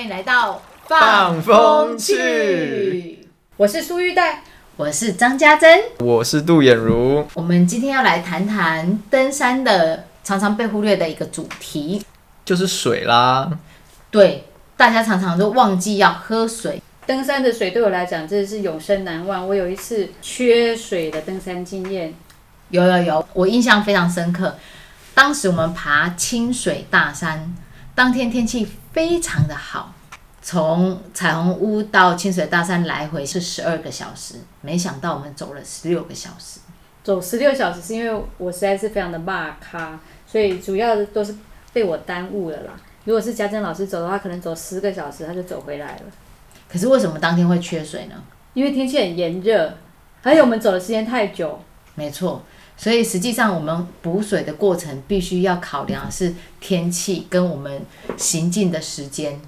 欢迎来到放风去。我是苏玉黛，我是张家珍。我是杜衍如，我们今天要来谈谈登山的常常被忽略的一个主题。就是水啦。对，大家常常都忘记要喝水。登山的水对我来讲真的是永生难忘。我有一次缺水的登山经验，有有有，我印象非常深刻。当时我们爬清水大山，当天天气非常的好，从彩虹屋到清水大山来回是十二个小时，没想到我们走了十六个小时。走十六小时是因为我实在是非常的骂咖，所以主要的都是被我耽误了啦。如果是家珍老师走的话，可能走十个小时他就走回来了。可是为什么当天会缺水呢？因为天气很炎热，还有我们走的时间太久。没错，所以实际上我们补水的过程必须要考量的是天气跟我们行进的时间。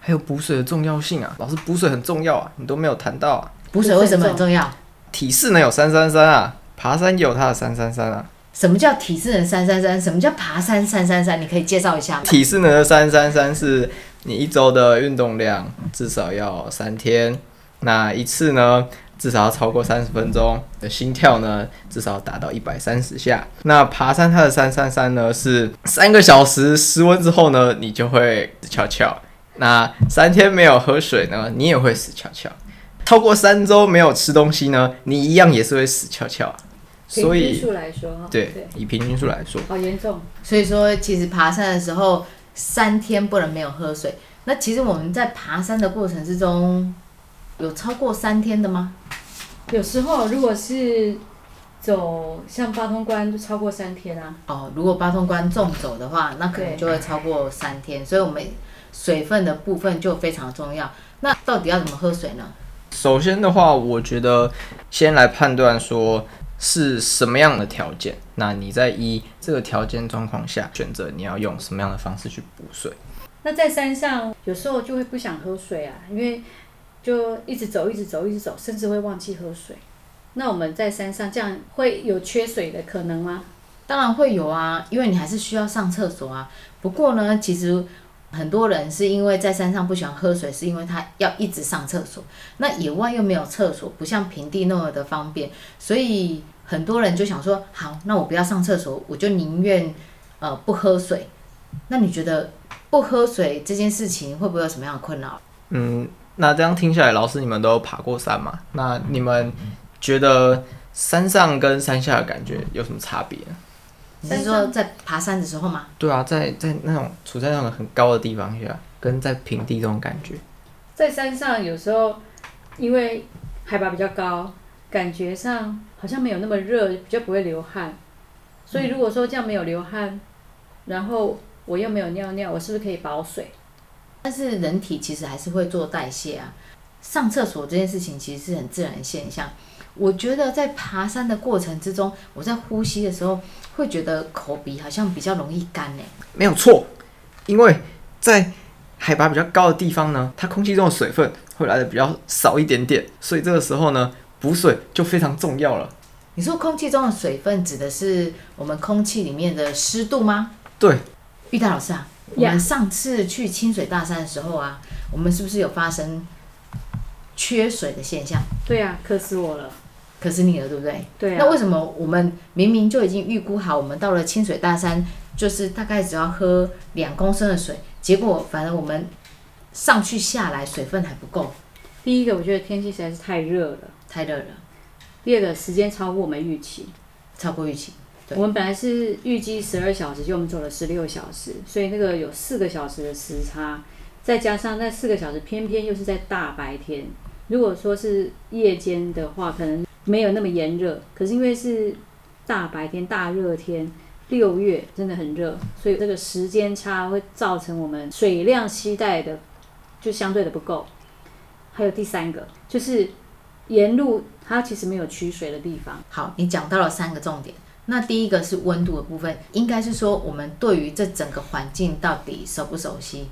还有补水的重要性啊，老师补水很重要啊，你都没有谈到啊。补水为什么很重要？体适能有三三三啊，爬山也有它的三三三啊。什么叫体适能三三三？什么叫爬山三三三？你可以介绍一下吗？体适能的三三三是你一周的运动量至少要三天，那一次呢至少要超过三十分钟，的心跳呢至少达到一百三十下。那爬山它的三三三呢是三个小时失温之后呢，你就会死翘翘。那三天没有喝水呢，你也会死翘翘。超过三周没有吃东西呢，你一样也是会死翘翘。所平均以数来说，哈，对，以平均数来说，好严重。所以说，其实爬山的时候三天不能没有喝水。那其实我们在爬山的过程之中，有超过三天的吗？有时候如果是走像八通关，就超过三天啊。哦，如果八通关纵走的话，那可能就会超过三天。所以我们水分的部分就非常重要。那到底要怎么喝水呢？首先的话，我觉得先来判断说是什么样的条件，那你在依这个条件状况下选择你要用什么样的方式去补水。那在山上有时候就会不想喝水啊，因为就一直走，一直走，一直走，甚至会忘记喝水。那我们在山上这样会有缺水的可能吗？当然会有啊，因为你还是需要上厕所啊。不过呢，其实很多人是因为在山上不喜欢喝水，是因为他要一直上厕所。那野外又没有厕所，不像平地那么的方便，所以很多人就想说，好，那我不要上厕所，我就宁愿呃不喝水。那你觉得不喝水这件事情会不会有什么样的困扰？嗯，那这样听下来，老师你们都爬过山嘛？那你们觉得山上跟山下的感觉有什么差别是说在爬山的时候吗？对啊，在在那种处在那种很高的地方下，跟在平地这种感觉，在山上有时候因为海拔比较高，感觉上好像没有那么热，比较不会流汗。所以如果说这样没有流汗，然后我又没有尿尿，我是不是可以保水？但是人体其实还是会做代谢啊。上厕所这件事情其实是很自然的现象。我觉得在爬山的过程之中，我在呼吸的时候会觉得口鼻好像比较容易干呢。没有错，因为在海拔比较高的地方呢，它空气中的水分会来的比较少一点点，所以这个时候呢，补水就非常重要了。你说空气中的水分指的是我们空气里面的湿度吗？对，玉达老师啊，我们上次去清水大山的时候啊，我们是不是有发生缺水的现象？对呀、渴死我了。渴死你了，对不对？对啊，那为什么我们明明就已经预估好，我们到了清水大山，就是大概只要喝两公升的水，结果反而我们上去下来水分还不够，第一个我觉得天气实在是太热了，太热了，第二个时间超过我们预期。超过预期。对我们本来是预计十二小时，就我们走了十六小时，所以那个有四个小时的时差，再加上那四个小时偏偏又是在大白天。如果说是夜间的话，可能没有那么炎热，可是因为是大白天大热天，六月真的很热，所以这个时间差会造成我们水量携带的就相对的不够。还有第三个就是沿路它其实没有取水的地方，好，你讲到了三个重点。那第一个是温度的部分，应该是说我们对于这整个环境到底熟不熟悉？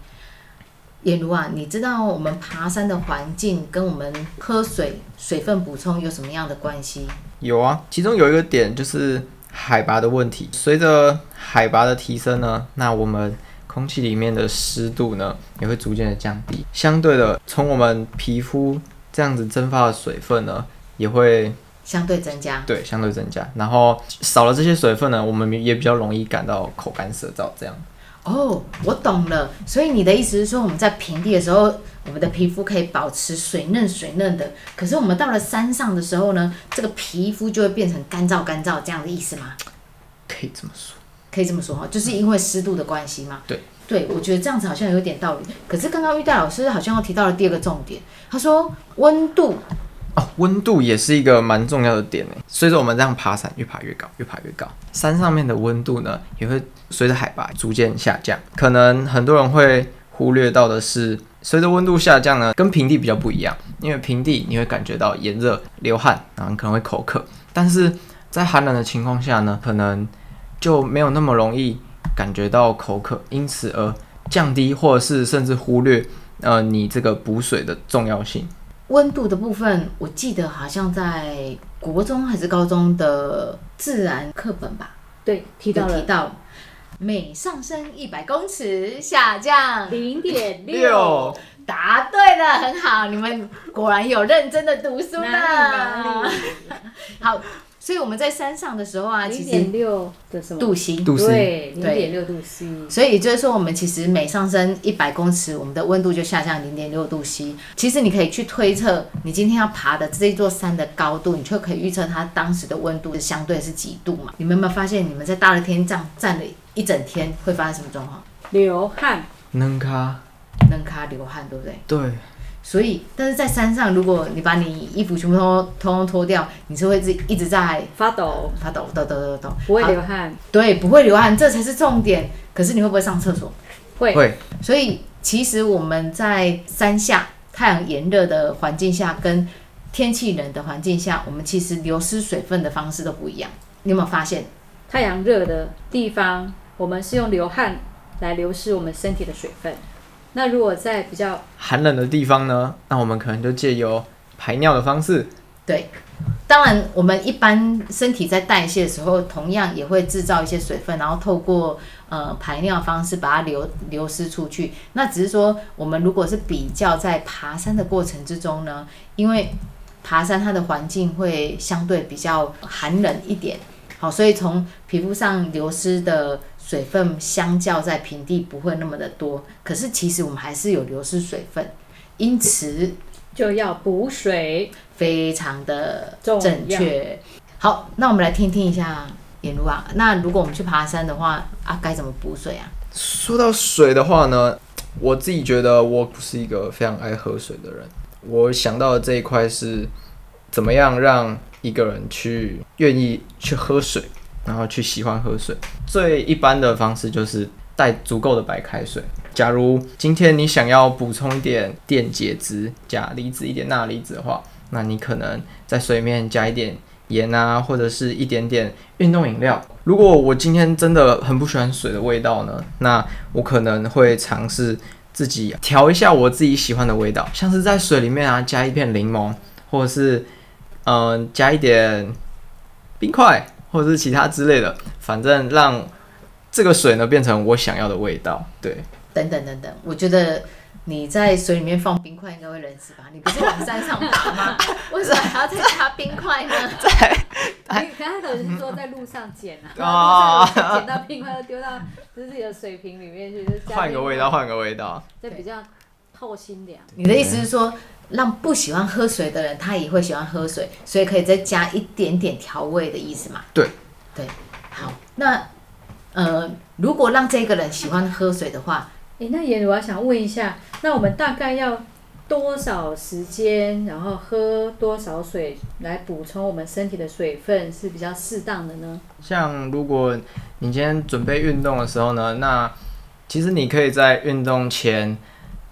也如啊，你知道我们爬山的环境跟我们喝水、水分补充有什么样的关系？有啊，其中有一个点就是海拔的问题。随着海拔的提升呢，那我们空气里面的湿度呢也会逐渐的降低。相对的，从我们皮肤这样子蒸发的水分呢，也会相对增加。对相对增加。然后少了这些水分呢，我们也比较容易感到口干舌燥这样。哦，我懂了。所以你的意思是说，我们在平地的时候，我们的皮肤可以保持水嫩水嫩的。可是我们到了山上的时候呢，这个皮肤就会变成干燥干燥，这样的意思吗？可以这么说。可以这么说哈，就是因为湿度的关系吗？对。对，我觉得这样子好像有点道理。可是刚刚玉带老师好像又提到了第二个重点，他说温度哦，温度也是一个蛮重要的点呢。随着我们这样爬山，越爬越高，越爬越高，山上面的温度呢，也会随着海拔逐渐下降。可能很多人会忽略到的是，随着温度下降呢，跟平地比较不一样。因为平地你会感觉到炎热、流汗，然后可能会口渴。但是在寒冷的情况下呢，可能就没有那么容易感觉到口渴，因此而降低或者是甚至忽略呃你这个补水的重要性。温度的部分，我记得好像在国中还是高中的自然课本吧，对，提到了提到每上升一百公尺下降零点六六，答对了，很好，你们果然有认真的读书呢。哪里哪里？好，所以我们在山上的时候啊，其零点六的什么？度 C，度 C 对，零对点六度 C。所以也就是说，我们其实每上升一百公尺，我们的温度就下降零点六度 C。其实你可以去推测，你今天要爬的这座山的高度，你就可以预测它当时的温度是相对是几度嘛？你们有没有发现，你们在大热天这样站了一整天，会发生什么状况？流汗，能卡能卡流汗，对不对？对。所以，但是在山上，如果你把你衣服全部都通通脱掉，你是会一一直在发抖，发抖，抖抖抖抖，不会流汗，对，不会流汗，这才是重点。可是你会不会上厕所？会会所以其实我们在山下太阳炎热的环境下，跟天气冷的环境下，我们其实流失水分的方式都不一样。你有没有发现？太阳热的地方，我们是用流汗来流失我们身体的水分。那如果在比较寒冷的地方呢，那我们可能就借由排尿的方式，对，当然我们一般身体在代谢的时候，同样也会制造一些水分，然后透过呃排尿方式把它流流失出去。那只是说，我们如果是比较在爬山的过程之中呢，因为爬山它的环境会相对比较寒冷一点，好，所以从皮肤上流失的水分相较在平地不会那么的多。可是其实我们还是有流失水分，因此就要补水，非常的正确。好，那我们来听听一下颜如啊。那如果我们去爬山的话啊，该怎么补水啊？说到水的话呢，我自己觉得我不是一个非常爱喝水的人。我想到的这一块是，怎么样让一个人去愿意去喝水，然后去喜欢喝水。最一般的方式就是带足够的白开水。假如今天你想要补充一点电解质、钾离子、一点钠离子的话，那你可能在水里面加一点盐啊，或者是一点点运动饮料。如果我今天真的很不喜欢水的味道呢，那我可能会尝试自己调一下我自己喜欢的味道，像是在水里面啊加一片柠檬，或者是嗯、加一点冰块，或者是其他之类的，反正让这个水呢变成我想要的味道。对，等等等等，我觉得你在水里面放冰块应该会冷死吧？你不是往山上爬吗？为什么还要再加冰块呢？你刚才等于是说在路上捡啊，哦路上捡到冰块就丢到自己的水瓶里面去，就换个味道，换个味道。就比较透心凉。你的意思是说，让不喜欢喝水的人他也会喜欢喝水，所以可以再加一点点调味的意思嘛？对，对，好，那呃，如果让这个人喜欢喝水的话，诶，那也我要想问一下，那我们大概要多少时间，然后喝多少水来补充我们身体的水分是比较适当的呢？像如果你今天准备运动的时候呢，那其实你可以在运动前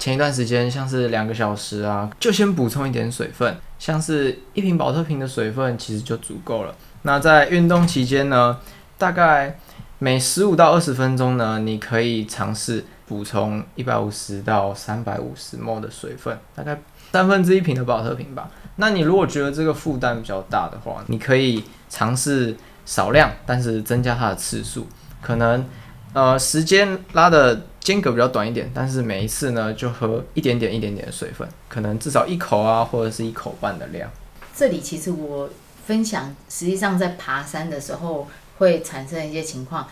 前一段时间，像是两个小时啊，就先补充一点水分，像是一瓶保特瓶的水分其实就足够了。那在运动期间呢，大概每十五到二十分钟呢，你可以尝试补充一百五十到三百五十 ml 的水分，大概三分之一瓶的保特瓶吧。那你如果觉得这个负担比较大的话，你可以尝试少量，但是增加它的次数，可能呃时间拉的间隔比较短一点，但是每一次呢就喝一点点一点点的水分，可能至少一口啊，或者是一口半的量。这里其实我分享，实际上在爬山的时候会产生一些情况，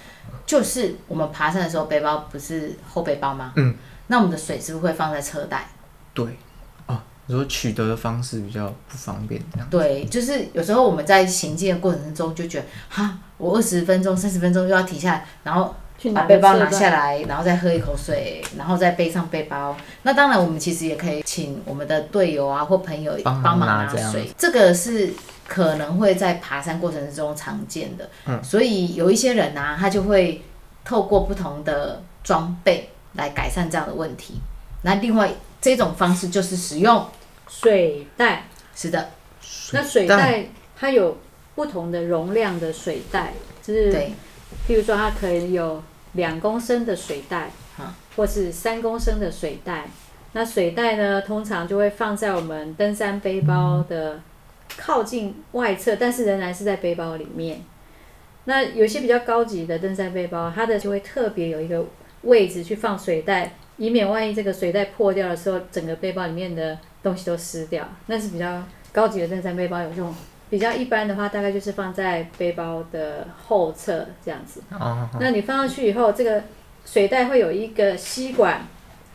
就是我们爬山的时候背包不是后背包吗？嗯，那我们的水是不是会放在车袋？对，哦，你说取得的方式比较不方便，这样。对，就是有时候我们在行进的过程中就觉得，哈，我二十分钟、三十分钟又要停下来，然后去把背包拿。下来，然后再喝一口水，然后再背上背包。那当然，我们其实也可以请我们的队友啊或朋友帮忙拿水，这个是可能会在爬山过程之中常见的。嗯所以有一些人啊，他就会透过不同的装备来改善这样的问题。那另外这种方式就是使用，水袋，是的，那水袋它有不同的容量的水袋，就是对，譬如说它可以有两公升的水袋嗯，或是三公升的水袋。那水袋呢，通常就会放在我们登山背包的靠近外侧，但是仍然是在背包里面。那有些比较高级的登山背包，它的就会特别有一个位置去放水袋，以免万一这个水袋破掉的时候，整个背包里面的东西都湿掉。那是比较高级的登山背包有这种，比较一般的话，大概就是放在背包的后侧这样子。哦，那你放上去以后，这个水袋会有一个吸管，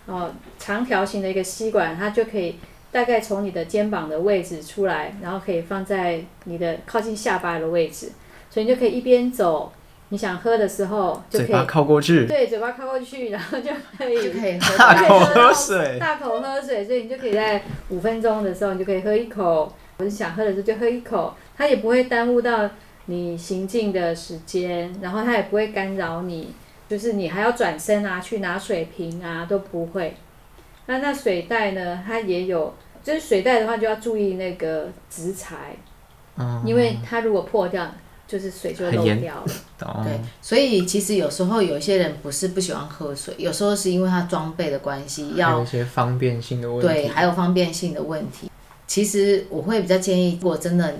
哦，长条形的一个吸管，它就可以大概从你的肩膀的位置出来，然后可以放在你的靠近下巴的位置，所以你就可以一边走，你想喝的时候就可以嘴巴靠过去，对嘴巴靠过去，然后就可以 就可以喝大口喝水。大口喝水，所以你就可以在五分钟的时候，你就可以喝一口，或者想喝的时候就喝一口，它也不会耽误到你行进的时间，然后它也不会干扰你，就是你还要转身啊，去拿水瓶啊都不会。那那水袋呢，它也有，就是水袋的话就要注意那个植材，嗯因为它如果破掉，就是水就漏掉了。哦对，所以其实有时候有一些人不是不喜欢喝水，有时候是因为他装备的关系，要一些方便性的问题。对，还有方便性的问题。其实我会比较建议，如果真的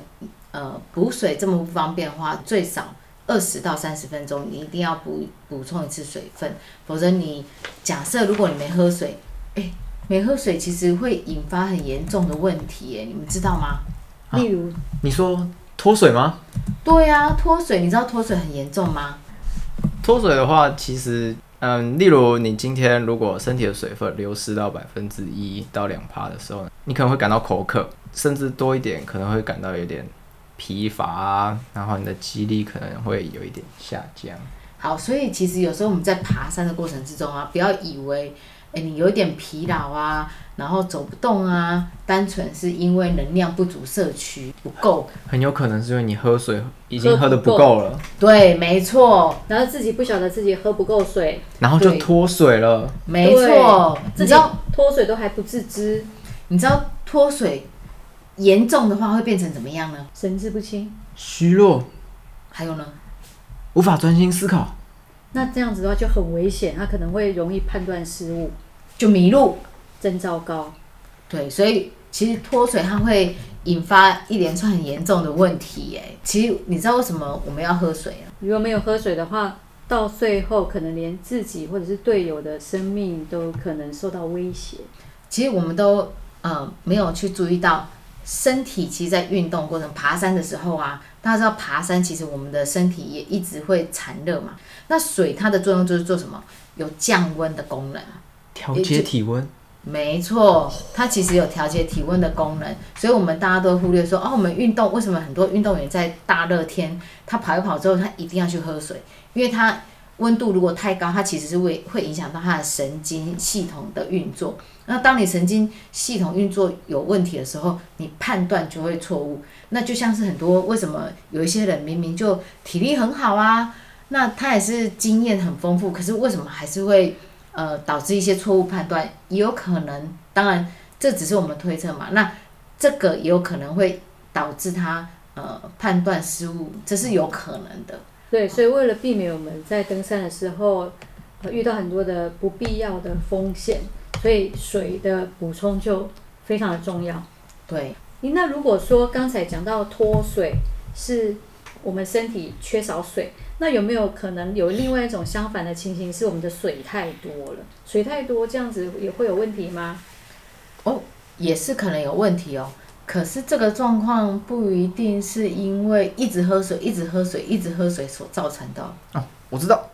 呃补水这么不方便的话，最少二十到三十分钟，你一定要补补充一次水分，否则你假设如果你没喝水，哎，没喝水其实会引发很严重的问题，耶，你们知道吗？啊例如，你说脱水吗？对啊，脱水，你知道脱水很严重吗？脱水的话，其实，嗯，例如你今天如果身体的水分流失到百分之一到两趴的时候，你可能会感到口渴，甚至多一点可能会感到有点疲乏啊，然后你的肌力可能会有一点下降。好，所以其实有时候我们在爬山的过程之中啊，不要以为，哎，你有一点疲劳啊，然后走不动啊，单纯是因为能量不足、摄取不够。很有可能是因为你喝水已经喝的不够了，对，没错，然后自己不晓得自己喝不够水，然后就脱水了。没错。你知道，脱水都还不自知，你知道脱水严重的话会变成怎么样呢？神志不清。虚弱，还有呢？无法专心思考。那这样子的话就很危险，他可能会容易判断失误，就迷路。真糟糕。对，所以其实脱水它会引发一连串很严重的问题。哎，其实你知道为什么我们要喝水啊？如果没有喝水的话，到最后可能连自己或者是队友的生命都可能受到威胁。其实我们都呃没有去注意到，身体其实在运动过程、爬山的时候啊，大家知道爬山其实我们的身体也一直会产热嘛。那水它的作用就是做什么？有降温的功能。调节体温，没错，它其实有调节体温的功能，所以我们大家都忽略说，哦，我们运动为什么很多运动员在大热天他跑一跑之后，他一定要去喝水，因为他温度如果太高，它其实是会会影响到他的神经系统的运作。那当你神经系统运作有问题的时候，你判断就会错误。那就像是很多为什么有一些人明明就体力很好啊，那他也是经验很丰富，可是为什么还是会呃导致一些错误判断？也有可能，当然这只是我们推测嘛。那这个也有可能会导致他呃判断失误，这是有可能的。对，所以为了避免我们在登山的时候、呃、遇到很多的不必要的风险，所以水的补充就非常的重要。对，那如果说刚才讲到脱水是我们身体缺少水，那有没有可能有另外一种相反的情形，是我们的水太多了？水太多这样子也会有问题吗？哦也是可能有问题哦。可是这个状况不一定是因为一直喝水、一直喝水、一直喝水所造成的哦。我知道，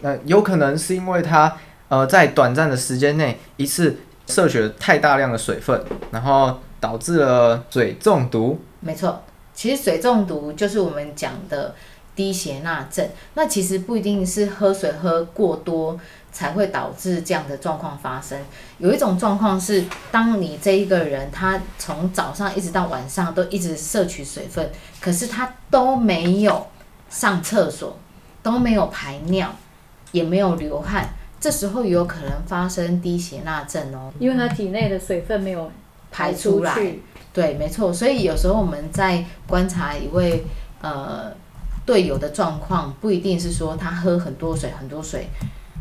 那有可能是因为它呃在短暂的时间内一次摄取了太大量的水分，然后导致了水中毒。没错，其实水中毒就是我们讲的低血钠症。那其实不一定是喝水喝过多才会导致这样的状况发生。有一种状况是，当你这一个人他从早上一直到晚上都一直摄取水分，可是他都没有上厕所，都没有排尿，也没有流汗，这时候有可能发生低血钠症哦。因为他体内的水分没有排出出来去，对，没错。所以有时候我们在观察一位呃队友的状况，不一定是说他喝很多水很多水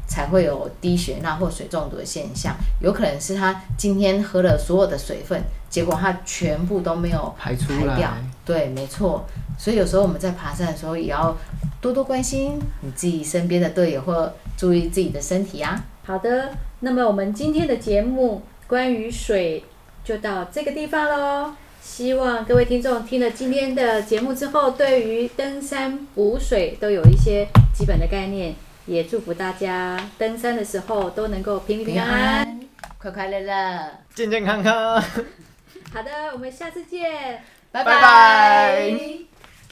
才会有低血钠或水中毒的现象，有可能是他今天喝了所有的水分，结果他全部都没有排掉来。对，没错。所以有时候我们在爬山的时候，也要多多关心你自己身边的队友，或注意自己的身体啊。好的，那么我们今天的节目关于水就到这个地方喽。希望各位听众听了今天的节目之后，对于登山补水都有一些基本的概念，也祝福大家登山的时候都能够平平平安安。快快乐乐，健健康康。好的，我们下次见。拜拜拜